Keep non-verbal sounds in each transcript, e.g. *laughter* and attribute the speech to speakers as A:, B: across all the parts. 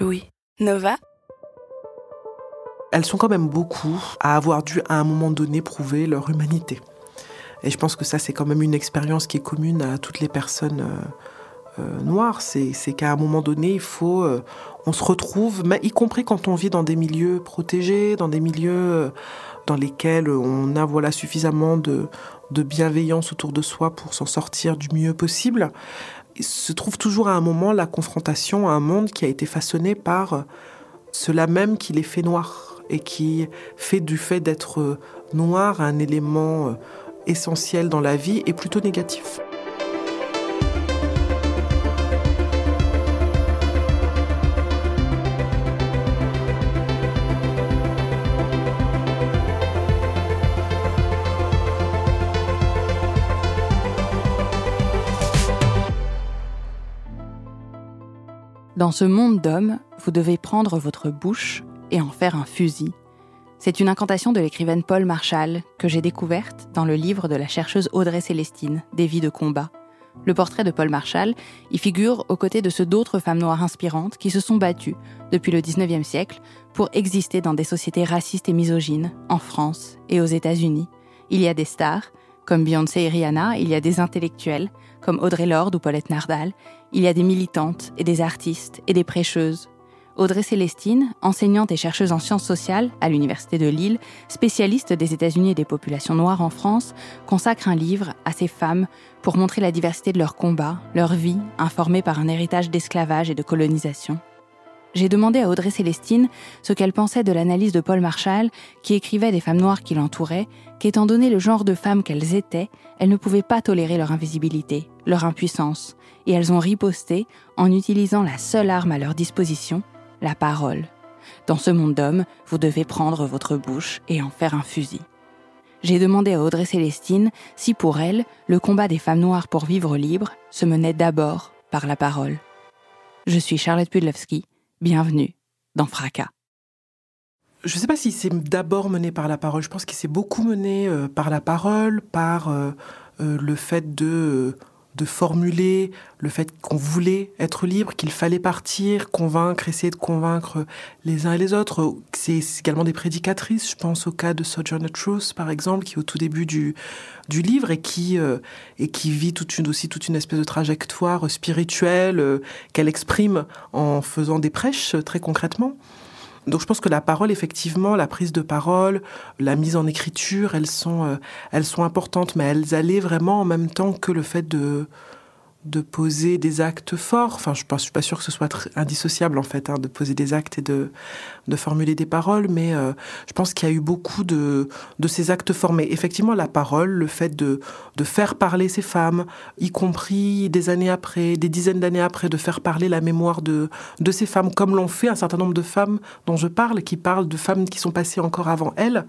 A: Louis. Nova
B: Elles sont quand même beaucoup à avoir dû à un moment donné prouver leur humanité. Et je pense que ça, c'est quand même une expérience qui est commune à toutes les personnes euh, euh, noires. C'est qu'à un moment donné, il faut, euh, on se retrouve, y compris quand on vit dans des milieux protégés, dans des milieux dans lesquels on a voilà suffisamment de bienveillance autour de soi pour s'en sortir du mieux possible. Se trouve toujours à un moment la confrontation à un monde qui a été façonné par cela même qui les fait noirs et qui fait du fait d'être noir un élément euh, essentiel dans la vie et plutôt négatif.
C: Dans ce monde d'hommes, vous devez prendre votre bouche et en faire un fusil. C'est une incantation de l'écrivaine Paul Marshall que j'ai découverte dans le livre de la chercheuse Audrey Célestine, Des vies de combat. Le portrait de Paul Marshall y figure aux côtés de ceux d'autres femmes noires inspirantes qui se sont battues depuis le 19e siècle pour exister dans des sociétés racistes et misogynes en France et aux États-Unis. Il y a des stars, comme Beyoncé et Rihanna, il y a des intellectuels, comme Audrey Lorde ou Paulette Nardal, il y a des militantes et des artistes et des prêcheuses. Audrey Célestine, enseignante et chercheuse en sciences sociales à l'Université de Lille, spécialiste des États-Unis et des populations noires en France, consacre un livre à ces femmes pour montrer la diversité de leurs combats, leur vie, informée par un héritage d'esclavage et de colonisation. J'ai demandé à Audrey Célestine ce qu'elle pensait de l'analyse de Paul Marshall, qui écrivait des femmes noires qui l'entouraient, qu'étant donné le genre de femmes qu'elles étaient, elles ne pouvaient pas tolérer leur invisibilité, leur impuissance, et elles ont riposté en utilisant la seule arme à leur disposition, la parole. Dans ce monde d'hommes, vous devez prendre votre bouche et en faire un fusil. J'ai demandé à Audrey Célestine si pour elle, le combat des femmes noires pour vivre libre se menait d'abord par la parole. Je suis Charlotte Pudlowski, bienvenue dans Fracas.
B: Je ne sais pas si c'est d'abord mené par la parole, je pense qu'il s'est beaucoup mené euh, par la parole, par euh, euh, le fait de de formuler le fait qu'on voulait être libre, qu'il fallait partir, convaincre, essayer de convaincre les uns et les autres. C'est également des prédicatrices. Je pense au cas de Sojourner Truth, par exemple, qui est au tout début du, du livre et qui, euh, et qui vit toute une, aussi toute une espèce de trajectoire spirituelle euh, qu'elle exprime en faisant des prêches très concrètement. Donc je pense que la parole, effectivement, la prise de parole, la mise en écriture, elles sont, euh, elles sont importantes, mais elles allaient vraiment en même temps que le fait de, de poser des actes forts. Enfin, je ne suis pas sûre que ce soit indissociable, en fait, hein, de poser des actes et de, de formuler des paroles, mais euh, je pense qu'il y a eu beaucoup de, de ces actes formés. Effectivement, la parole, le fait de, de faire parler ces femmes, y compris des années après, des dizaines d'années après, de faire parler la mémoire de, de ces femmes, comme l'ont fait un certain nombre de femmes dont je parle, qui parlent de femmes qui sont passées encore avant elles.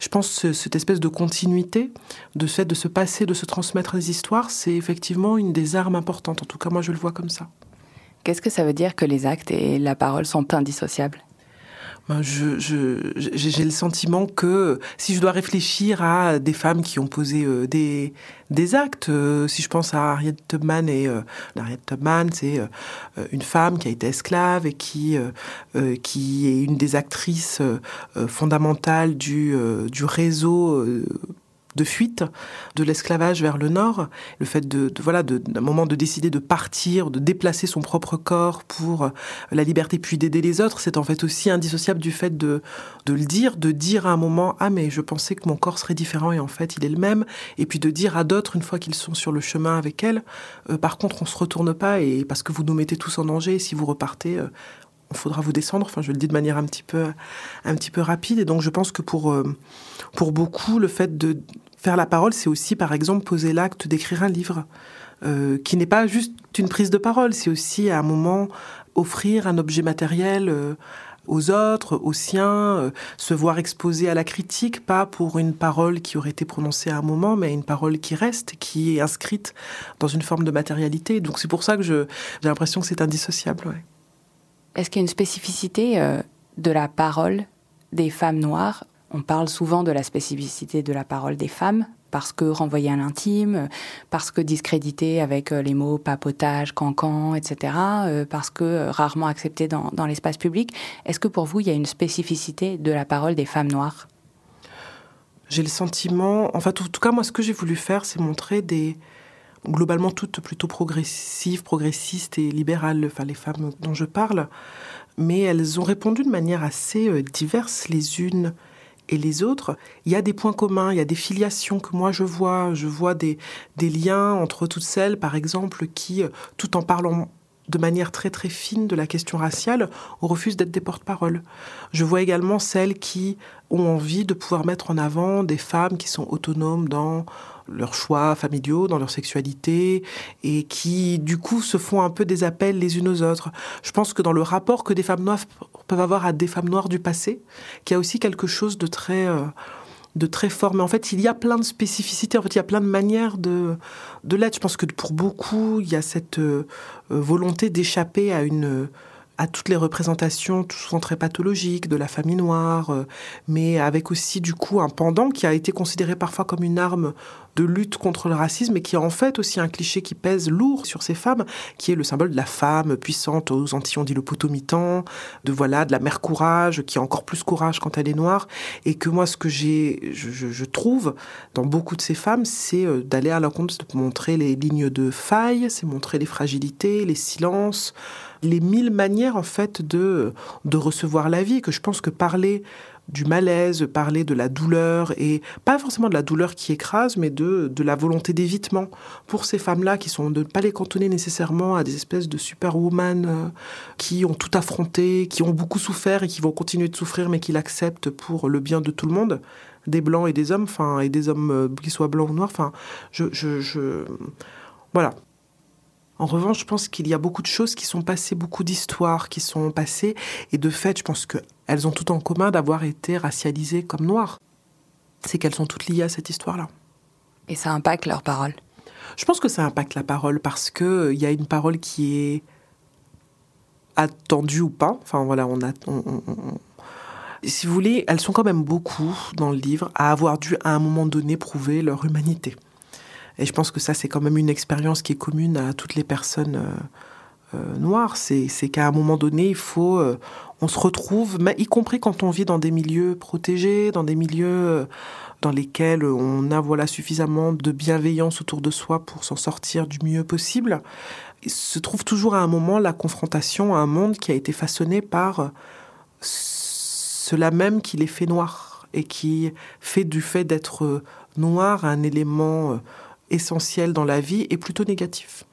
B: Je pense que cette espèce de continuité, de fait de se passer, de se transmettre des histoires, c'est effectivement une des armes importante. En tout cas, moi, je le vois comme ça.
C: Qu'est-ce que ça veut dire que les actes et la parole sont indissociables?
B: Ben, je, j'ai le sentiment que si je dois réfléchir à des femmes qui ont posé euh, des, des actes, euh, si je pense à Harriet Tubman, et euh, Harriet Tubman, c'est une femme qui a été esclave et qui, qui est une des actrices fondamentales du, du réseau de fuite de l'esclavage vers le nord, le fait de, voilà d'un moment de décider de partir, de déplacer son propre corps pour euh, la liberté puis d'aider les autres, c'est en fait aussi indissociable du fait de de le dire, de dire à un moment ah mais je pensais que mon corps serait différent et en fait il est le même et puis de dire à d'autres une fois qu'ils sont sur le chemin avec elle euh, par contre on se retourne pas et parce que vous nous mettez tous en danger si vous repartez euh, il faudra vous descendre. Enfin, je le dis de manière un petit peu, un petit peu rapide. Et donc, je pense que pour, pour beaucoup, le fait de faire la parole, c'est aussi, par exemple, poser l'acte d'écrire un livre. euh, qui n'est pas juste une prise de parole, c'est aussi à un moment offrir un objet matériel euh, aux autres, aux siens, se voir exposé à la critique, pas pour une parole qui aurait été prononcée à un moment, mais une parole qui reste, qui est inscrite dans une forme de matérialité. Donc c'est pour ça que j'ai l'impression que c'est indissociable.
C: Est-ce qu'il y a une spécificité de la parole des femmes noires on parle souvent de la spécificité de la parole des femmes, parce que renvoyée à l'intime, parce que discréditée avec euh, les mots papotage, cancan, etc., euh, parce que euh, rarement acceptée dans, l'espace public. Est-ce que pour vous, il y a une spécificité de la parole des femmes noires?
B: J'ai le sentiment, enfin, en tout cas, moi, ce que j'ai voulu faire, c'est montrer des, globalement toutes plutôt progressives, progressistes et libérales, enfin les femmes dont je parle, mais elles ont répondu de manière assez diverse les unes et les autres, il y a des points communs, il y a des filiations que moi je vois. Je vois des, liens entre toutes celles, par exemple, qui, euh, tout en parlant de manière très très fine de la question raciale, refusent d'être des porte-parole. Je vois également celles qui ont envie de pouvoir mettre en avant des femmes qui sont autonomes dans leurs choix familiaux, dans leur sexualité, et qui du coup se font un peu des appels les unes aux autres. Je pense que dans le rapport que des femmes noires peuvent avoir à des femmes noires du passé, qu'il y a aussi quelque chose de très euh, de très fort. Mais en fait, il y a plein de spécificités. En fait, il y a plein de manières de de l'être. Je pense que pour beaucoup, il y a cette euh, volonté d'échapper à une à toutes les représentations, tout souvent très pathologiques, de la famille noire, euh, mais avec aussi du coup un pendant qui a été considéré parfois comme une arme de lutte contre le racisme et qui est en fait aussi un cliché qui pèse lourd sur ces femmes, qui est le symbole de la femme puissante aux Antilles, on dit le potomitan, de voilà, de la mère courage, qui a encore plus courage quand elle est noire, et que moi ce que j'ai, je, trouve dans beaucoup de ces femmes, c'est euh, d'aller à l'encontre, de montrer les lignes de faille, c'est montrer les fragilités, les silences, les mille manières en fait de, de recevoir la vie, que je pense que parler du malaise, parler de la douleur, et pas forcément de la douleur qui écrase, mais de, de la volonté d'évitement pour ces femmes-là qui sont de ne pas les cantonner nécessairement à des espèces de superwoman euh, qui ont tout affronté, qui ont beaucoup souffert et qui vont continuer de souffrir, mais qui l'acceptent pour le bien de tout le monde, des blancs et des hommes, enfin, et des hommes euh, qui soient blancs ou noirs, enfin, je, je, je voilà, en revanche, je pense qu'il y a beaucoup de choses qui sont passées, beaucoup d'histoires qui sont passées, et de fait, je pense qu'elles ont tout en commun d'avoir été racialisées comme noires. C'est qu'elles sont toutes liées à cette histoire-là.
C: Et ça impacte leur parole
B: Je pense que ça impacte la parole parce qu'il euh, y a une parole qui est attendue ou pas. Enfin voilà, on a. si vous voulez, elles sont quand même beaucoup dans le livre à avoir dû à un moment donné prouver leur humanité. Et je pense que ça, c'est quand même une expérience qui est commune à toutes les personnes euh, euh, noires. C'est qu'à un moment donné, il faut, euh, on se retrouve, y compris quand on vit dans des milieux protégés, dans des milieux dans lesquels on a voilà suffisamment de bienveillance autour de soi pour s'en sortir du mieux possible. Il se trouve toujours à un moment la confrontation à un monde qui a été façonné par cela même qui les fait noirs et qui fait du fait d'être noir un élément essentiel dans la vie est plutôt négatif.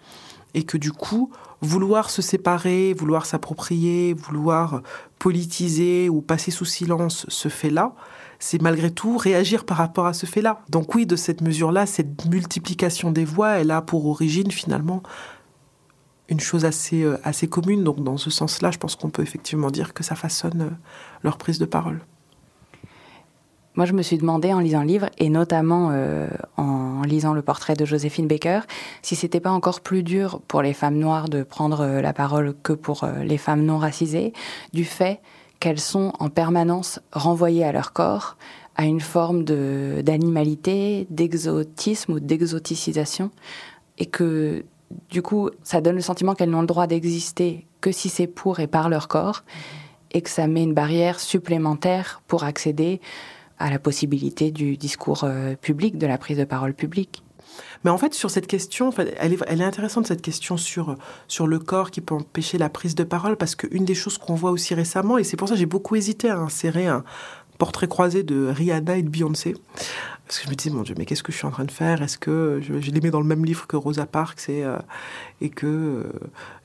B: Et que du coup, vouloir se séparer, vouloir s'approprier, vouloir politiser ou passer sous silence ce fait-là, c'est malgré tout réagir par rapport à ce fait-là. Donc oui, de cette mesure-là, cette multiplication des voix, elle a pour origine finalement une chose assez, euh, assez commune. Donc dans ce sens-là, je pense qu'on peut effectivement dire que ça façonne euh, leur prise de parole.
C: Moi, je me suis demandé en lisant le livre, et notamment euh, en lisant le portrait de Joséphine Baker, si c'était pas encore plus dur pour les femmes noires de prendre euh, la parole que pour euh, les femmes non racisées, du fait qu'elles sont en permanence renvoyées à leur corps, à une forme d'animalité, d'exotisme ou d'exoticisation, et que du coup, ça donne le sentiment qu'elles n'ont le droit d'exister que si c'est pour et par leur corps, et que ça met une barrière supplémentaire pour accéder à la possibilité du discours euh, public, de la prise de parole publique.
B: Mais en fait, sur cette question, elle est, elle est intéressante cette question sur, sur le corps qui peut empêcher la prise de parole, parce qu'une des choses qu'on voit aussi récemment, et c'est pour ça que j'ai beaucoup hésité à insérer un portrait croisé de Rihanna et de Beyoncé, parce que je me disais, mon Dieu, mais qu'est-ce que je suis en train de faire? Est-ce que je, les mets dans le même livre que Rosa Parks et, euh, que euh,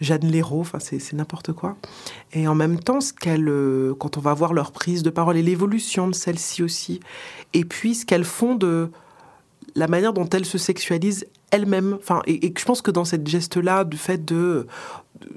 B: Jeanne Léraud Enfin, c'est n'importe quoi. Et en même temps, ce euh, quand on va voir leur prise de parole et l'évolution de celle-ci aussi, et puis ce qu'elles font de la manière dont elles se sexualisent elle-même. Enfin, et, et, je pense que dans cette geste-là, du fait de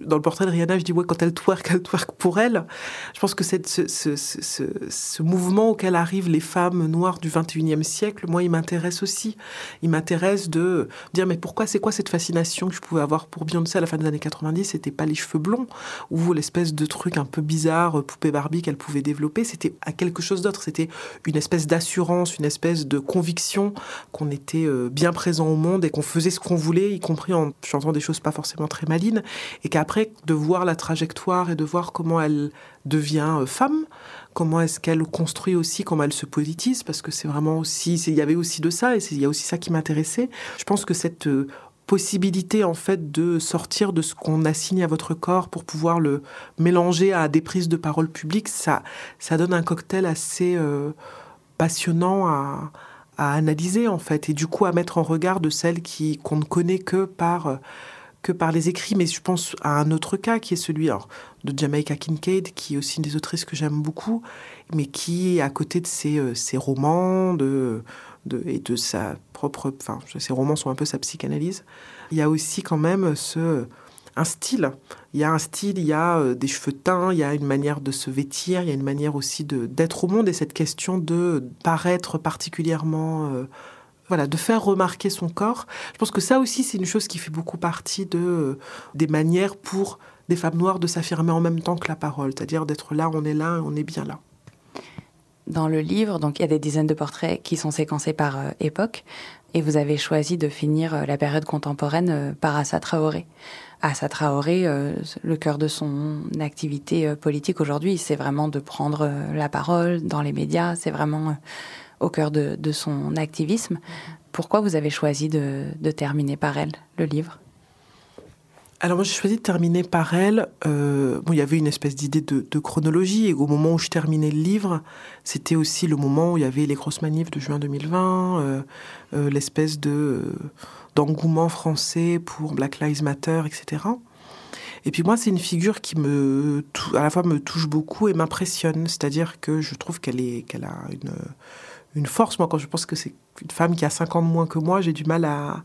B: dans le portrait de Rihanna, je dis ouais, quand elle twerk, elle twerk pour elle. Je pense que ce, ce, ce, mouvement auquel arrivent les femmes noires du 21e siècle, moi, il m'intéresse aussi. Il m'intéresse de dire mais pourquoi, c'est quoi cette fascination que je pouvais avoir pour Beyoncé à la fin des années 90 C'était pas les cheveux blonds ou l'espèce de truc un peu bizarre, poupée Barbie qu'elle pouvait développer. C'était à quelque chose d'autre. C'était une espèce d'assurance, une espèce de conviction qu'on était euh, bien présent au monde et qu'on faisait ce qu'on voulait, y compris en chantant des choses pas forcément très malines. Qu'après, de voir la trajectoire et de voir comment elle devient euh, femme, comment est-ce qu'elle construit aussi, comment elle se politise, parce que c'est vraiment aussi, il y avait aussi de ça, et il y a aussi ça qui m'intéressait. Je pense que cette euh, possibilité en fait de sortir de ce qu'on assigne à votre corps pour pouvoir le mélanger à des prises de parole publiques, ça, ça donne un cocktail assez euh, passionnant à, analyser en fait, et du coup à mettre en regard de celles qui qu'on ne connaît que par que par les écrits, mais je pense à un autre cas qui est celui de Jamaica Kincaid, qui est aussi une des autrices que j'aime beaucoup, mais qui, à côté de ses, euh, ses romans de, de, et de sa propre... Enfin, ses romans sont un peu sa psychanalyse, il y a aussi quand même ce, un style. Il y a un style, il y a euh, des cheveux teints, il y a une manière de se vêtir, il y a une manière aussi d'être au monde, et cette question de paraître particulièrement... Euh, voilà, de faire remarquer son corps. Je pense que ça aussi, c'est une chose qui fait beaucoup partie de, euh, des manières pour des femmes noires de s'affirmer en même temps que la parole, c'est-à-dire d'être là, on est là, on est bien là.
C: Dans le livre, donc il y a des dizaines de portraits qui sont séquencés par euh, époque, et vous avez choisi de finir euh, la période contemporaine par Assa Traoré. Assa Traoré, le cœur de son activité politique aujourd'hui, c'est vraiment de prendre la parole dans les médias, c'est vraiment au cœur de, son activisme. Pourquoi vous avez choisi de, terminer par elle, le livre?
B: Alors moi j'ai choisi de terminer par elle. Euh, il y avait une espèce d'idée de, chronologie et au moment où je terminais le livre, c'était aussi le moment où il y avait les grosses manifs de juin 2020, euh, euh, l'espèce de d'engouement français pour Black Lives Matter, etc. Et puis moi c'est une figure qui me à la fois me touche beaucoup et m'impressionne, c'est-à-dire que je trouve qu'elle est qu'elle a une une force. Moi, quand je pense que c'est une femme qui a 5 ans de moins que moi, j'ai du mal à,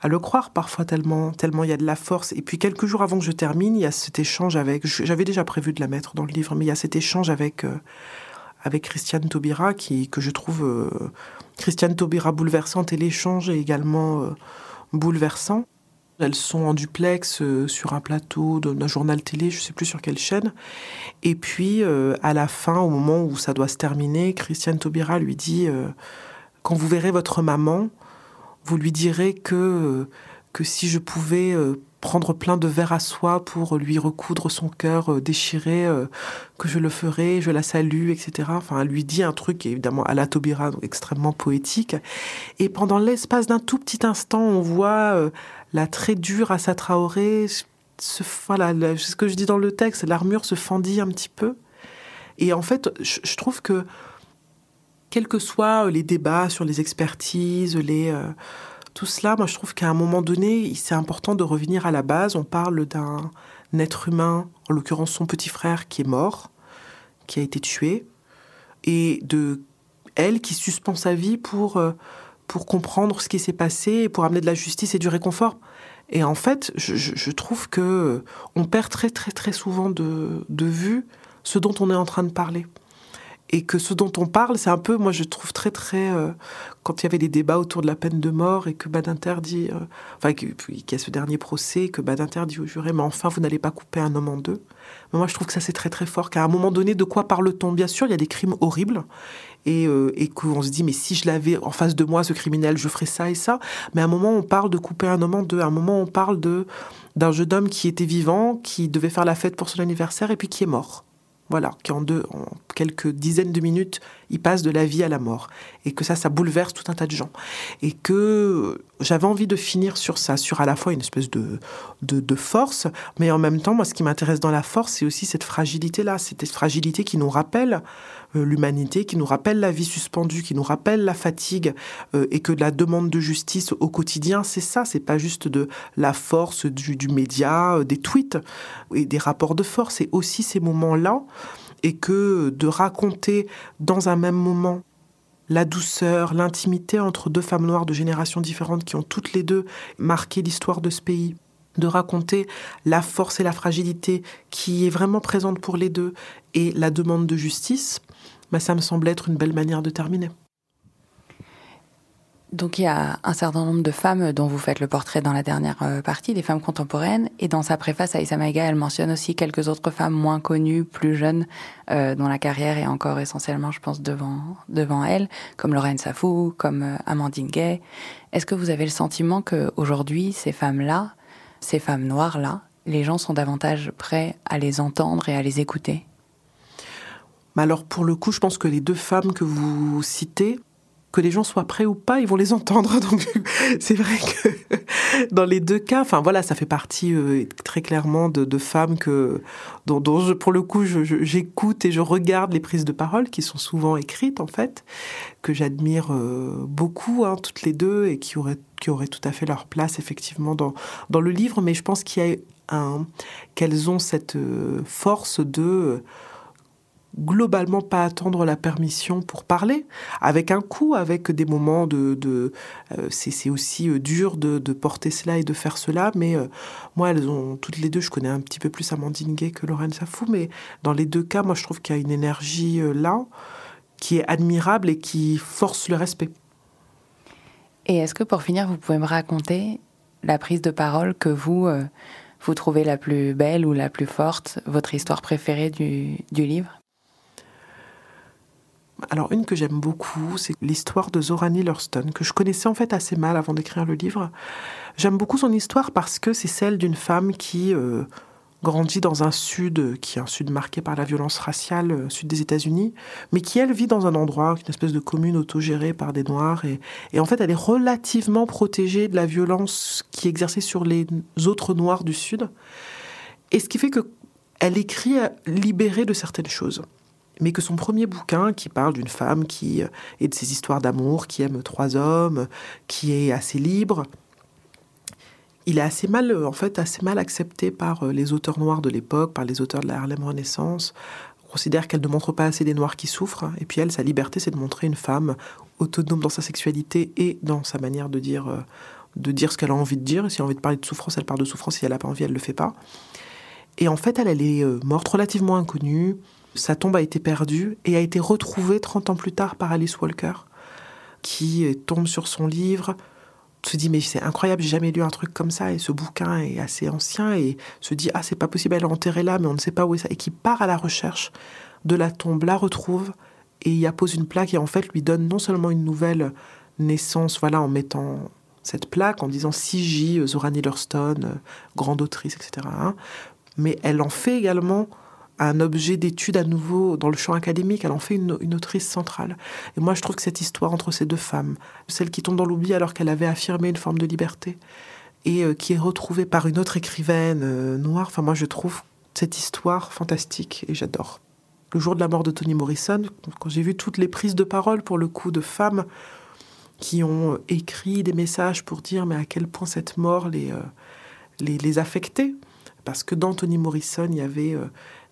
B: à, le croire parfois tellement tellement il y a de la force. Et puis quelques jours avant que je termine, il y a cet échange avec. J'avais déjà prévu de la mettre dans le livre, mais il y a cet échange avec euh, avec Christiane Taubira qui que je trouve euh, Christiane Taubira bouleversante et l'échange est également euh, bouleversant. Elles sont en duplex euh, sur un plateau d'un journal télé, je ne sais plus sur quelle chaîne. Et puis, euh, à la fin, au moment où ça doit se terminer, Christiane Taubira lui dit euh, Quand vous verrez votre maman, vous lui direz que, que si je pouvais prendre plein de verres à soie pour lui recoudre son cœur déchiré, que je le ferais, je la salue, etc. Enfin, elle lui dit un truc, évidemment, à la Taubira, extrêmement poétique. Et pendant l'espace d'un tout petit instant, on voit la très dure à Traoré, ce, voilà, ce que je dis dans le texte, l'armure se fendit un petit peu. Et en fait, je, trouve que, quels que soient les débats sur les expertises, les, euh, tout cela, moi je trouve qu'à un moment donné, c'est important de revenir à la base. On parle d'un être humain, en l'occurrence son petit frère, qui est mort, qui a été tué, et de elle qui suspend sa vie pour... Euh, pour comprendre ce qui s'est passé pour amener de la justice et du réconfort. Et en fait, je, trouve que on perd très très très souvent de, de vue ce dont on est en train de parler et que ce dont on parle, c'est un peu, moi je trouve très très, euh, quand il y avait des débats autour de la peine de mort et que Badinter dit, euh, enfin qu'il y a ce dernier procès, que Badinter dit au juré, mais enfin vous n'allez pas couper un homme en deux. Mais moi je trouve que ça c'est très très fort, qu'à un moment donné, de quoi parle-t-on? Bien sûr, il y a des crimes horribles et, euh, et qu'on se dit, mais si je l'avais en face de moi, ce criminel, je ferais ça et ça. Mais à un moment, on parle de couper un homme en deux. À un moment, on parle de d'un jeune homme qui était vivant, qui devait faire la fête pour son anniversaire et puis qui est mort. Voilà, qui en, deux, en quelques dizaines de minutes, il passe de la vie à la mort. Et que ça, ça bouleverse tout un tas de gens. Et que j'avais envie de finir sur ça, sur à la fois une espèce de, de, force, mais en même temps, moi, ce qui m'intéresse dans la force, c'est aussi cette fragilité-là, cette fragilité qui nous rappelle euh, l'humanité, qui nous rappelle la vie suspendue, qui nous rappelle la fatigue, euh, et que la demande de justice au quotidien, c'est ça, c'est pas juste de la force du, média, euh, des tweets et des rapports de force, c'est aussi ces moments-là, et que de raconter dans un même moment la douceur, l'intimité entre deux femmes noires de générations différentes qui ont toutes les deux marqué l'histoire de ce pays, de raconter la force et la fragilité qui est vraiment présente pour les deux et la demande de justice, bah, ça me semble être une belle manière de terminer.
C: Donc il y a un certain nombre de femmes dont vous faites le portrait dans la dernière euh, partie, des femmes contemporaines, et dans sa préface, Aïssa Maïga, elle mentionne aussi quelques autres femmes moins connues, plus jeunes, euh, dont la carrière est encore essentiellement, je pense, devant, devant elle, comme Lorraine Safou, comme euh, Amandine Gay. Est-ce que vous avez le sentiment qu'aujourd'hui, ces femmes-là, ces femmes noires-là, les gens sont davantage prêts à les entendre et à les écouter?
B: Alors pour le coup, je pense que les deux femmes que vous citez, que les gens soient prêts ou pas, ils vont les entendre. *laughs* Donc c'est vrai que dans les deux cas, enfin voilà, ça fait partie euh, très clairement de, femmes que dont, pour le coup j'écoute et je regarde les prises de parole qui sont souvent écrites en fait, que j'admire euh, beaucoup hein, toutes les deux et qui auraient qui auraient tout à fait leur place effectivement dans dans le livre. Mais je pense qu'il y a un qu'elles ont cette euh, force de globalement pas attendre la permission pour parler, avec un coup, avec des moments de... euh, c'est aussi euh, dur de, porter cela et de faire cela, mais euh, moi, elles ont toutes les deux, je connais un petit peu plus Amandine Gay que Lorraine Safou, mais dans les deux cas, moi, je trouve qu'il y a une énergie là qui est admirable et qui force le respect.
C: Et est-ce que pour finir, vous pouvez me raconter la prise de parole que vous, vous trouvez la plus belle ou la plus forte, votre histoire préférée du livre?
B: Alors une que j'aime beaucoup, c'est l'histoire de Zorani Lurston, que je connaissais en fait assez mal avant d'écrire le livre. J'aime beaucoup son histoire parce que c'est celle d'une femme qui euh, grandit dans un sud qui est un sud marqué par la violence raciale, euh, sud des États-Unis, mais qui elle vit dans un endroit, une espèce de commune autogérée par des Noirs, et, et en fait elle est relativement protégée de la violence qui est exercée sur les autres Noirs du sud. Et ce qui fait que elle écrit libérée de certaines choses mais que son premier bouquin, qui parle d'une femme qui euh, et de ses histoires d'amour, qui aime trois hommes, qui est assez libre, il est assez mal, en fait, assez mal accepté par euh, les auteurs noirs de l'époque, par les auteurs de la Harlem Renaissance. On considère qu'elle ne montre pas assez des noirs qui souffrent. Et puis elle, sa liberté, c'est de montrer une femme autonome dans sa sexualité et dans sa manière de dire, euh, de dire ce qu'elle a envie de dire. Si elle a envie de parler de souffrance, elle parle de souffrance. Si elle n'a pas envie, elle ne le fait pas. Et en fait, elle est morte relativement inconnue. Sa tombe a été perdue et a été retrouvée 30 ans plus tard par Alice Walker, qui tombe sur son livre, se dit mais c'est incroyable, j'ai jamais lu un truc comme ça et ce bouquin est assez ancien et se dit ah c'est pas possible, elle est enterrée là mais on ne sait pas où est ça et qui part à la recherche de la tombe, la retrouve et y appose une plaque et en fait lui donne non seulement une nouvelle naissance, voilà en mettant cette plaque en disant C.J. Zora Neale grande autrice, etc. Hein, mais elle en fait également un objet d'étude à nouveau dans le champ académique, elle en fait une, autrice centrale. Et moi, je trouve que cette histoire entre ces deux femmes, celle qui tombe dans l'oubli alors qu'elle avait affirmé une forme de liberté, et euh, qui est retrouvée par une autre écrivaine euh, noire, enfin moi je trouve cette histoire fantastique et j'adore. Le jour de la mort de Toni Morrison, quand j'ai vu toutes les prises de parole pour le coup de femmes qui ont euh, écrit des messages pour dire mais à quel point cette mort les, les, les affectait, parce que dans Toni Morrison, il y avait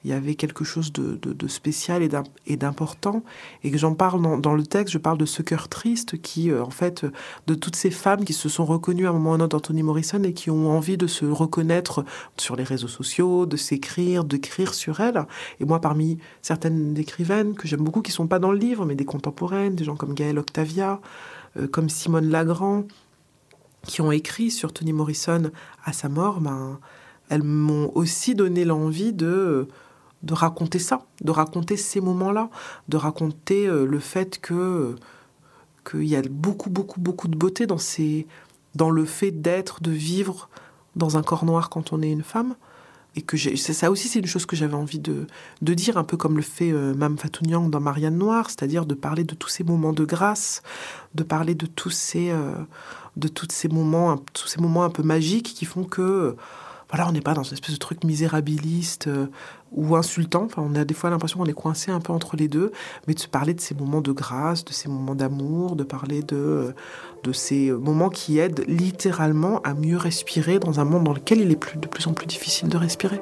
B: il y avait quelque chose de, spécial et d'important. Et que j'en parle dans, le texte, je parle de ce cœur triste qui, euh, en fait, de toutes ces femmes qui se sont reconnues à un moment ou un autre d'Anthony Morrison et qui ont envie de se reconnaître sur les réseaux sociaux, de s'écrire, d'écrire sur elles. Et moi, parmi certaines écrivaines que j'aime beaucoup, qui sont pas dans le livre, mais des contemporaines, des gens comme Gaëlle Octavia, euh, comme Simone Lagrand, qui ont écrit sur Toni Morrison à sa mort, ben, elles m'ont aussi donné l'envie de de raconter ça, de raconter ces moments-là, de raconter euh, le fait que qu'il y a beaucoup, beaucoup, beaucoup de beauté dans, ces, dans le fait d'être, de vivre dans un corps noir quand on est une femme. Et que ça aussi, c'est une chose que j'avais envie de, de, dire, un peu comme le fait euh, Mme Fatou Nyang dans Marianne Noire, c'est-à-dire de parler de tous ces moments de grâce, de parler de tous ces, euh, de tous ces moments, tous ces moments un peu magiques qui font que voilà, on n'est pas dans une espèce de truc misérabiliste euh, ou insultant. Enfin, on a des fois l'impression qu'on est coincé un peu entre les deux, mais de se parler de ces moments de grâce, de ces moments d'amour, de parler de, euh, de ces moments qui aident littéralement à mieux respirer dans un monde dans lequel il est de plus en plus difficile de respirer.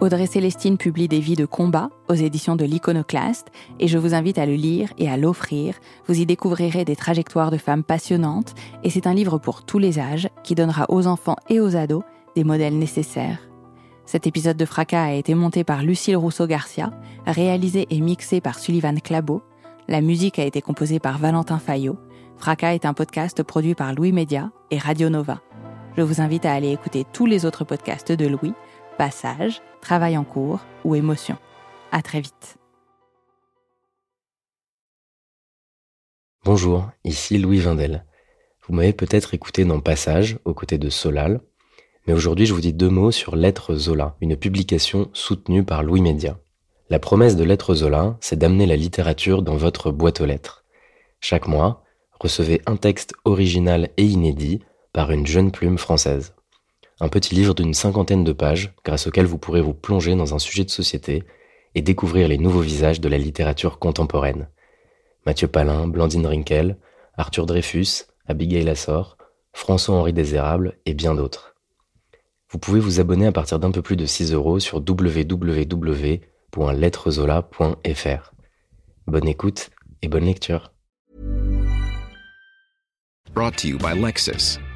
C: Audrey Célestine publie des vies de combat aux éditions de l'Iconoclaste et je vous invite à le lire et à l'offrir. Vous y découvrirez des trajectoires de femmes passionnantes et c'est un livre pour tous les âges qui donnera aux enfants et aux ados des modèles nécessaires. Cet épisode de Fracas a été monté par Lucille Rousseau-Garcia, réalisé et mixé par Sullivan Clabot. La musique a été composée par Valentin Fayot. Fracas est un podcast produit par Louis Média et Radio Nova. Je vous invite à aller écouter tous les autres podcasts de Louis passage, travail en cours ou émotion. À très vite.
A: Bonjour, ici Louis Vindel. Vous m'avez peut-être écouté dans Passage, aux côtés de Solal, mais aujourd'hui je vous dis deux mots sur Lettre Zola, une publication soutenue par Louis Média. La promesse de Lettre Zola, c'est d'amener la littérature dans votre boîte aux lettres. Chaque mois, recevez un texte original et inédit par une jeune plume française un petit livre d'une cinquantaine de pages grâce auquel vous pourrez vous plonger dans un sujet de société et découvrir les nouveaux visages de la littérature contemporaine. Mathieu Palin, Blandine Rinkel, Arthur Dreyfus, Abigail Assor, François-Henri Désérable et bien d'autres. Vous pouvez vous abonner à partir d'un peu plus de 6 euros sur www.lettrezola.fr. Bonne écoute et bonne lecture.